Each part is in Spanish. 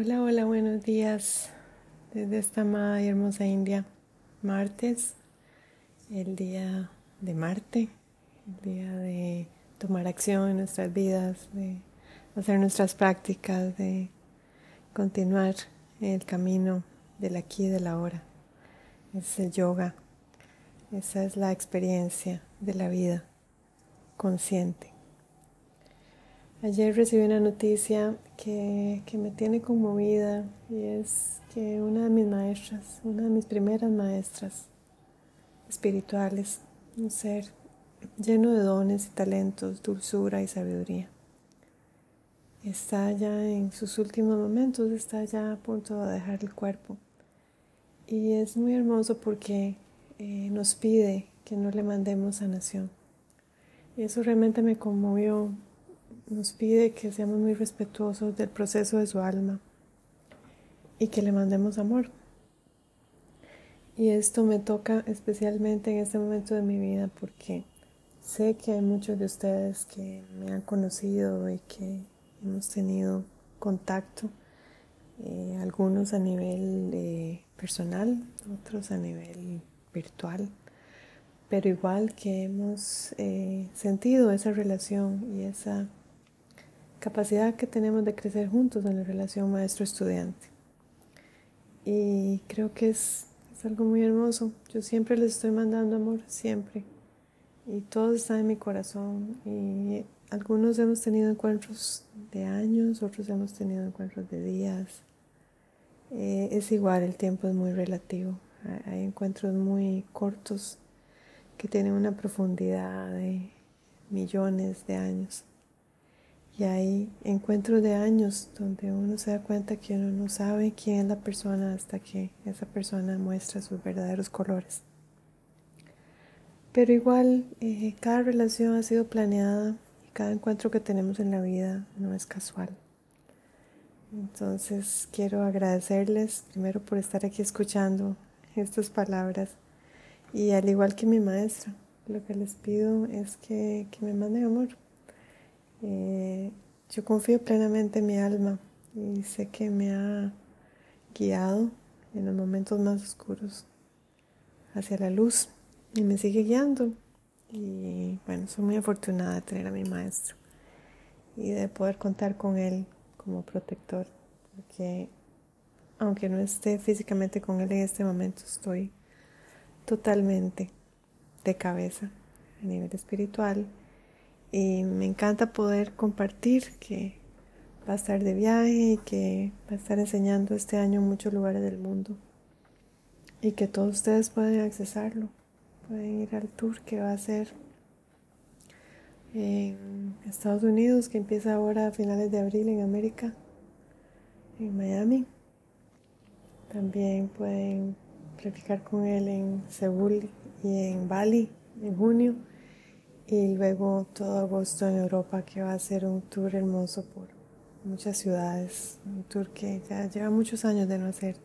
Hola, hola, buenos días desde esta amada y hermosa India. Martes, el día de Marte, el día de tomar acción en nuestras vidas, de hacer nuestras prácticas, de continuar el camino del aquí y del ahora. Es el yoga, esa es la experiencia de la vida consciente. Ayer recibí una noticia que, me tiene conmovida y es que una de mis maestras, una de mis primeras maestras espirituales, un ser lleno de dones y talentos, dulzura y sabiduría, está ya en sus últimos momentos, está ya a punto de dejar el cuerpo. Y es muy hermoso porque eh, nos pide que no le mandemos sanación. Y eso realmente me conmovió nos pide que seamos muy respetuosos del proceso de su alma y que le mandemos amor. Y esto me toca especialmente en este momento de mi vida porque sé que hay muchos de ustedes que me han conocido y que hemos tenido contacto, eh, algunos a nivel eh, personal, otros a nivel virtual, pero igual que hemos eh, sentido esa relación y esa capacidad que tenemos de crecer juntos en la relación maestro-estudiante. Y creo que es, es, algo muy hermoso. Yo siempre les estoy mandando amor, siempre. Y todo está en mi corazón. Y algunos hemos tenido encuentros de años, otros hemos tenido encuentros de días. Eh, es igual, el tiempo es muy relativo. Hay encuentros muy cortos que tienen una profundidad de millones de años. Y hay encuentros de años donde uno se da cuenta que uno no sabe quién es la persona hasta que esa persona muestra sus verdaderos colores. Pero igual, eh, cada relación ha sido planeada y cada encuentro que tenemos en la vida no es casual. Entonces quiero agradecerles primero por estar aquí escuchando estas palabras y al igual que mi maestra, lo que les pido es que, que me manden amor eh, yo confío plenamente en mi alma y sé que me ha guiado en los momentos más oscuros hacia la luz y me sigue guiando. Y bueno, soy muy afortunada de tener a mi maestro y de poder contar con él como protector, porque aunque no esté físicamente con él en este momento, estoy totalmente de cabeza a nivel espiritual y me encanta poder compartir que va a estar de viaje y que va a estar enseñando este año en muchos lugares del mundo y que todos ustedes pueden accesarlo, pueden ir al tour que va a ser en Estados Unidos, que empieza ahora a finales de abril en América, en Miami. También pueden practicar con él en Seúl y en Bali en junio y luego todo agosto en Europa que va a ser un tour hermoso por muchas ciudades, un tour que ya lleva muchos años de no hacer.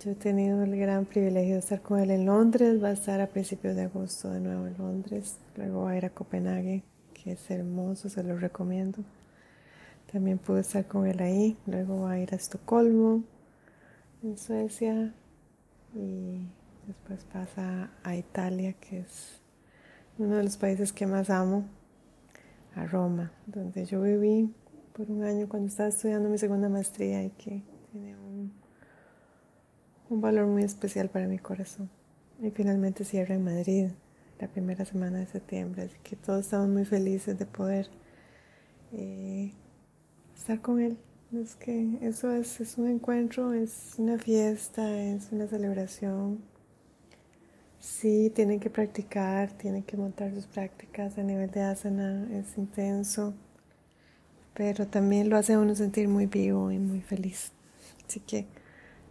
Yo he tenido el gran privilegio de estar con él en Londres, va a estar a principios de agosto de nuevo en Londres, luego va a ir a Copenhague, que es hermoso, se lo recomiendo. También pude estar con él ahí, luego va a ir a Estocolmo, en Suecia, y después pasa a Italia, que es uno de los países que más amo, a Roma, donde yo viví por un año cuando estaba estudiando mi segunda maestría y que tiene un, un valor muy especial para mi corazón. Y finalmente cierra en Madrid la primera semana de septiembre, así que todos estamos muy felices de poder eh, estar con él. Es que eso es, es un encuentro, es una fiesta, es una celebración Sí, tienen que practicar, tienen que montar sus prácticas a nivel de asana, es intenso, pero también lo hace a uno sentir muy vivo y muy feliz. Así que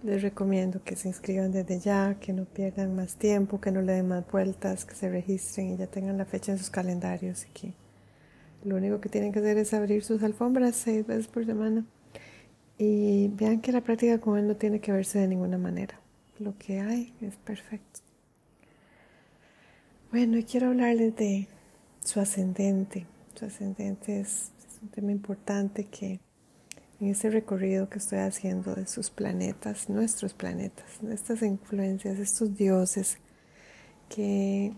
les recomiendo que se inscriban desde ya, que no pierdan más tiempo, que no le den más vueltas, que se registren y ya tengan la fecha en sus calendarios y que lo único que tienen que hacer es abrir sus alfombras seis veces por semana y vean que la práctica con él no tiene que verse de ninguna manera. Lo que hay es perfecto. Bueno, quiero hablarles de su ascendente. Su ascendente es, un tema importante que en este recorrido que estoy haciendo de sus planetas, nuestros planetas, estas influencias, estos dioses que,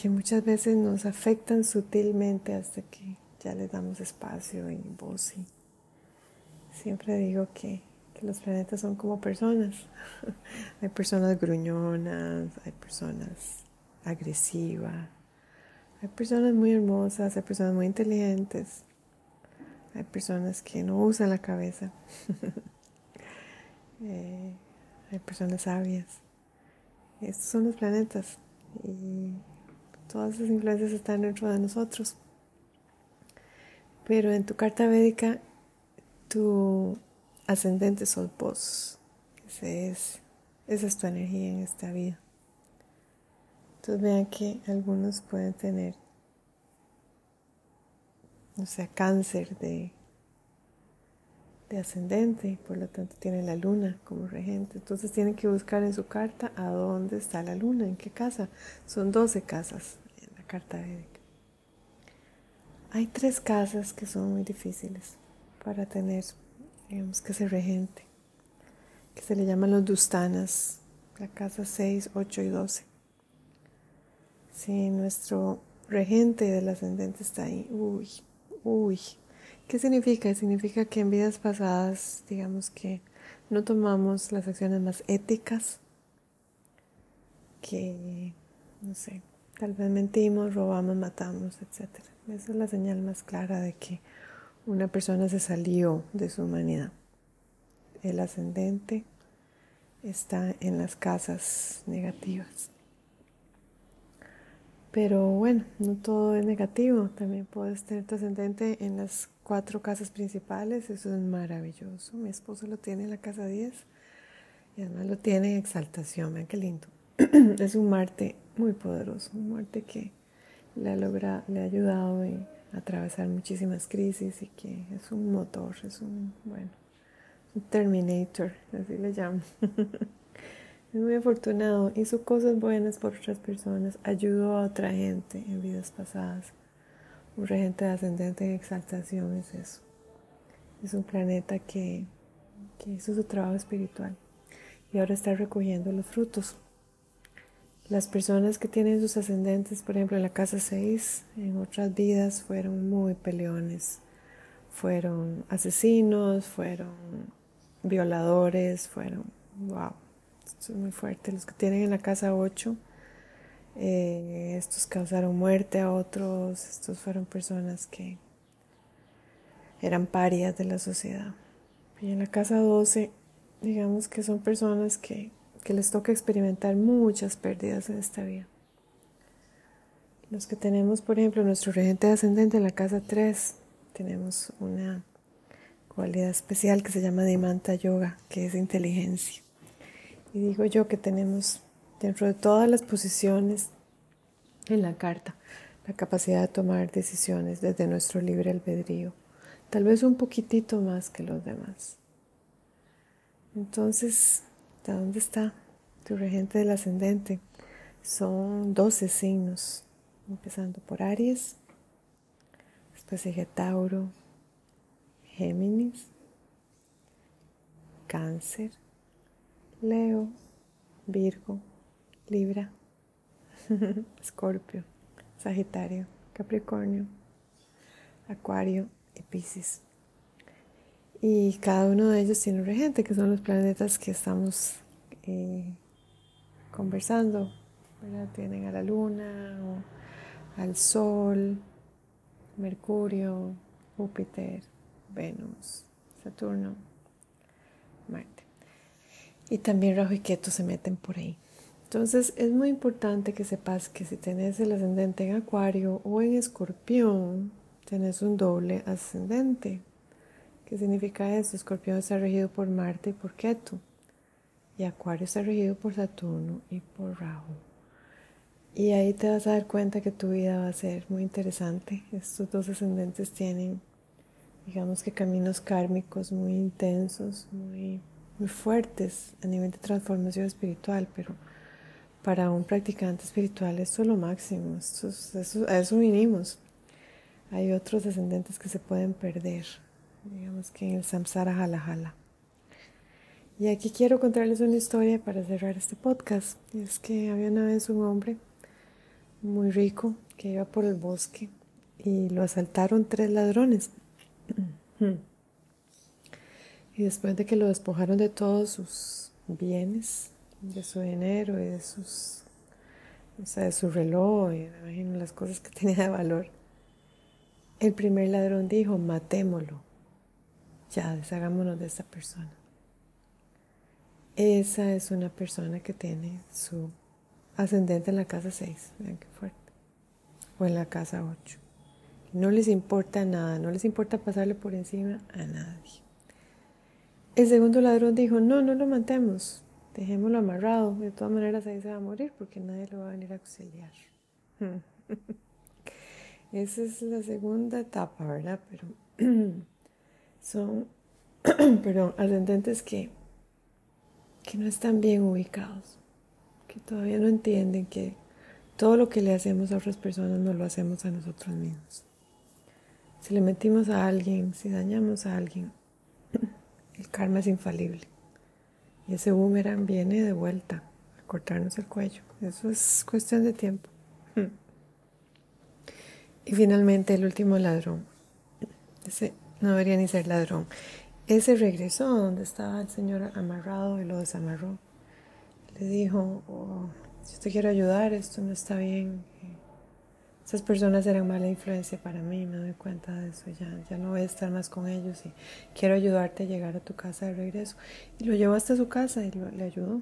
que muchas veces nos afectan sutilmente hasta que ya les damos espacio y voz. Y siempre digo que, los planetas son como personas. hay personas gruñonas, hay personas agresivas, hay personas muy hermosas, hay personas muy inteligentes, hay personas que no usan la cabeza, eh, hay personas sabias. Estos son los planetas y todas esas influencias están dentro de nosotros. Pero en tu carta védica, tu ascendente sos vos. Ese es, esa es tu energía en esta vida. Entonces vean que algunos pueden tener, o sea, cáncer de, de ascendente por lo tanto tienen la luna como regente. Entonces tienen que buscar en su carta a dónde está la luna, en qué casa. Son 12 casas en la carta védica. Hay tres casas que son muy difíciles para tener, digamos que ese regente, que se le llaman los dustanas, la casa 6, 8 y 12. Si nuestro regente del ascendente está ahí, uy, uy. ¿Qué significa? Significa que en vidas pasadas, digamos que no tomamos las acciones más éticas, que, no sé, tal vez mentimos, robamos, matamos, etc. Esa es la señal más clara de que una persona se salió de su humanidad. El ascendente está en las casas negativas. Pero bueno, no todo es negativo. También puedes tener tu ascendente en las cuatro casas principales. Eso es maravilloso. Mi esposo lo tiene en la casa 10 y además lo tiene en exaltación. Vean qué lindo. es un Marte muy poderoso. Un Marte que le ha, logrado, le ha ayudado a atravesar muchísimas crisis y que es un motor, es un, bueno, un Terminator, así le llamo. Es muy afortunado, hizo cosas buenas por otras personas, ayudó a otra gente en vidas pasadas. Un regente ascendente en exaltación es eso. Es un planeta que, que hizo su trabajo espiritual y ahora está recogiendo los frutos. Las personas que tienen sus ascendentes, por ejemplo, en la casa 6, en otras vidas fueron muy peleones, fueron asesinos, fueron violadores, fueron, wow, esto es muy fuerte. Los que tienen en la casa 8, eh, estos causaron muerte a otros, estos fueron personas que eran parias de la sociedad. Y en la casa 12, digamos que son personas que, que les toca experimentar muchas pérdidas en esta vida. Los que tenemos, por ejemplo, nuestro regente ascendente en la casa 3, tenemos una cualidad especial que se llama Dimanta Yoga, que es inteligencia. Y digo yo que tenemos dentro de todas las posiciones en la carta la capacidad de tomar decisiones desde nuestro libre albedrío, tal vez un poquitito más que los demás. Entonces, ¿de dónde está tu regente del ascendente? Son 12 signos, empezando por Aries, después sigue Tauro, Géminis, Cáncer, Leo, Virgo, Libra, Escorpio, Sagitario, Capricornio, Acuario y Piscis. Y cada uno de ellos tiene un regente, que son los planetas que estamos eh, conversando. Tienen a la Luna, al Sol, Mercurio, Júpiter, Venus, Saturno, Marte. Y también Rajo y Keto se meten por ahí. Entonces es muy importante que sepas que si tenés el ascendente en Acuario o en Escorpión, tenés un doble ascendente. ¿Qué significa eso? Escorpión está regido por Marte y por Keto. Y Acuario está regido por Saturno y por Rahu. Y ahí te vas a dar cuenta que tu vida va a ser muy interesante. Estos dos ascendentes tienen, digamos que caminos kármicos muy intensos, muy muy fuertes a nivel de transformación espiritual, pero para un practicante espiritual esto es lo máximo, a eso vinimos. Hay otros descendentes que se pueden perder digamos que en el samsara jala jala. Y aquí quiero contarles una historia para cerrar este podcast. es que había una vez un hombre muy rico que iba por el bosque y lo asaltaron tres ladrones. y después de que lo despojaron de todos sus bienes, de su dinero y de sus, o sea, de su reloj y imagino las cosas que tenía de valor, el primer ladrón dijo, matémoslo, ya deshagámonos de esta persona. Esa es una persona que tiene su ascendente en la casa 6, vean qué fuerte, o en la casa 8. No les importa nada, no les importa pasarle por encima a nadie. El segundo ladrón dijo, no, no lo matemos, dejémoslo amarrado, de todas maneras ahí se va a morir porque nadie lo va a venir a auxiliar. Esa es la segunda etapa, ¿verdad? Pero son, perdón, ascendentes que, que no están bien ubicados, que todavía no entienden que todo lo que le hacemos a otras personas no lo hacemos a nosotros mismos. Si le metimos a alguien, si dañamos a alguien, el karma es infalible. Y ese boomerang viene de vuelta a cortarnos el cuello. Eso es cuestión de tiempo. Y finalmente el último ladrón. Ese no debería ni ser ladrón. Ese regresó donde estaba el señor amarrado y lo desamarró. Le dijo, oh, si te quiero ayudar, esto no está bien. Esas personas eran mala influencia para mí, me doy cuenta de eso, ya, ya no voy a estar más con ellos y quiero ayudarte a llegar a tu casa de regreso. Y lo llevó hasta su casa y le ayudó.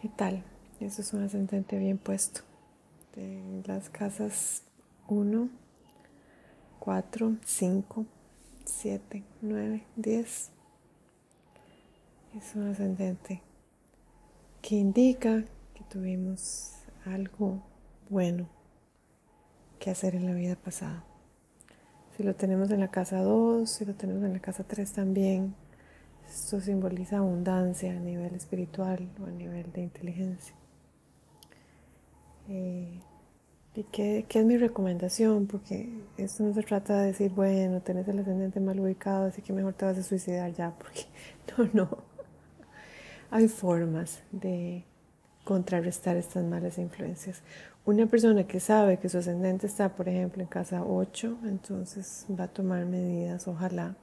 ¿Qué tal? Eso es un ascendente bien puesto. De las casas 1, 4, 5, 7, 9, 10. Es un ascendente que indica que tuvimos algo bueno que hacer en la vida pasada. Si lo tenemos en la casa 2, si lo tenemos en la casa 3 también, esto simboliza abundancia a nivel espiritual o a nivel de inteligencia. Eh, ¿Y qué, qué, es mi recomendación? Porque esto no se trata de decir, bueno, tenés el ascendente mal ubicado, así que mejor te vas a suicidar ya, porque no, no. Hay formas de contrarrestar estas malas influencias. Una persona que sabe que su ascendente está, por ejemplo, en casa 8, entonces va a tomar medidas, ojalá.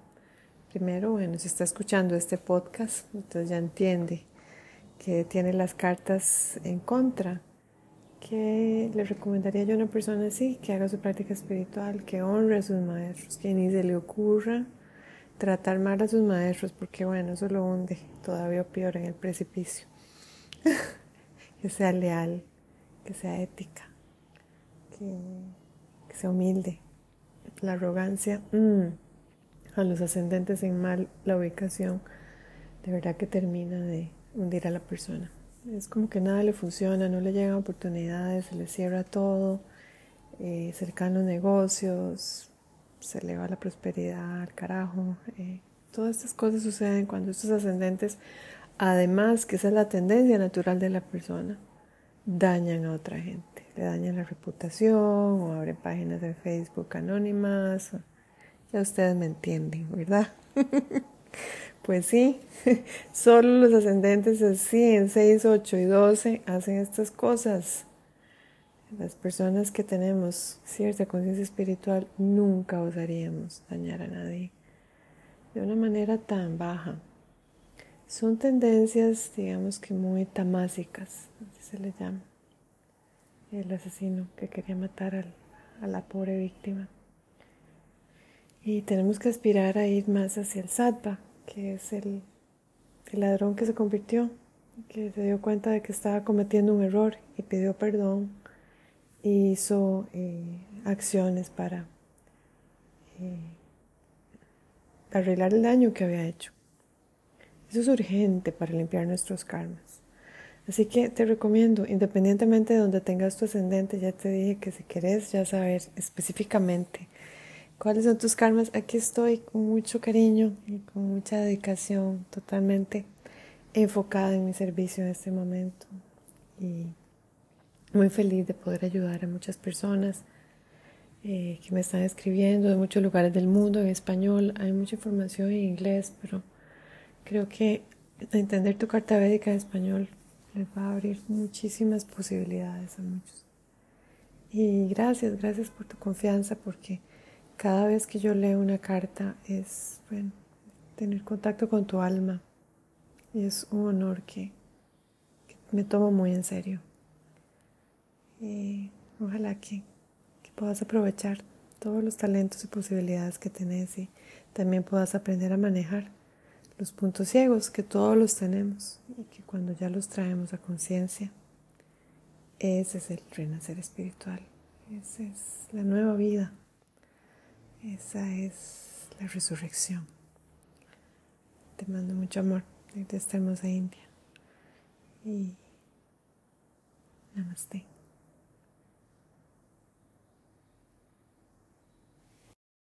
Primero, bueno, si está escuchando este podcast, entonces ya entiende que tiene las cartas en contra. Que le recomendaría yo a una persona así? Que haga su práctica espiritual, que honre a sus maestros, que ni se le ocurra tratar mal a sus maestros, porque bueno, eso lo hunde todavía peor en el precipicio. que sea leal, que sea ética, que, sea humilde. La arrogancia mm, a los ascendentes en mal la ubicación, de verdad que termina de hundir a la persona. Es como que nada le funciona, no le llegan oportunidades, se le cierra todo, eh, cercanos negocios, se le va la prosperidad al carajo. Eh, todas estas cosas suceden cuando estos ascendentes Además, que esa es la tendencia natural de la persona, dañan a otra gente, le dañan la reputación o abren páginas de Facebook anónimas. Ya ustedes me entienden, ¿verdad? pues sí, solo los ascendentes así en 6, 8 y 12 hacen estas cosas. Las personas que tenemos cierta conciencia espiritual nunca osaríamos dañar a nadie de una manera tan baja. Son tendencias, digamos que muy tamásicas, así se le llama. El asesino que quería matar a la pobre víctima. Y tenemos que aspirar a ir más hacia el sattva, que es el, ladrón que se convirtió, que se dio cuenta de que estaba cometiendo un error y pidió perdón y hizo eh, acciones para eh, arreglar el daño que había hecho. Eso es urgente para limpiar nuestros karmas. Así que te recomiendo, independientemente de donde tengas tu ascendente, ya te dije que si querés ya saber específicamente cuáles son tus karmas, aquí estoy con mucho cariño y con mucha dedicación, totalmente enfocada en mi servicio en este momento y muy feliz de poder ayudar a muchas personas eh, que me están escribiendo de muchos lugares del mundo en español. Hay mucha información en inglés, pero creo que entender tu carta védica en español les va a abrir muchísimas posibilidades a muchos. Y gracias, gracias por tu confianza, porque cada vez que yo leo una carta es, bueno, tener contacto con tu alma. Y es un honor que, me tomo muy en serio. Y ojalá que, que puedas aprovechar todos los talentos y posibilidades que tenés y también puedas aprender a manejar los puntos ciegos que todos los tenemos y que cuando ya los traemos a conciencia, ese es el renacer espiritual, esa es la nueva vida, esa es la resurrección. Te mando mucho amor desde esta hermosa India y namaste.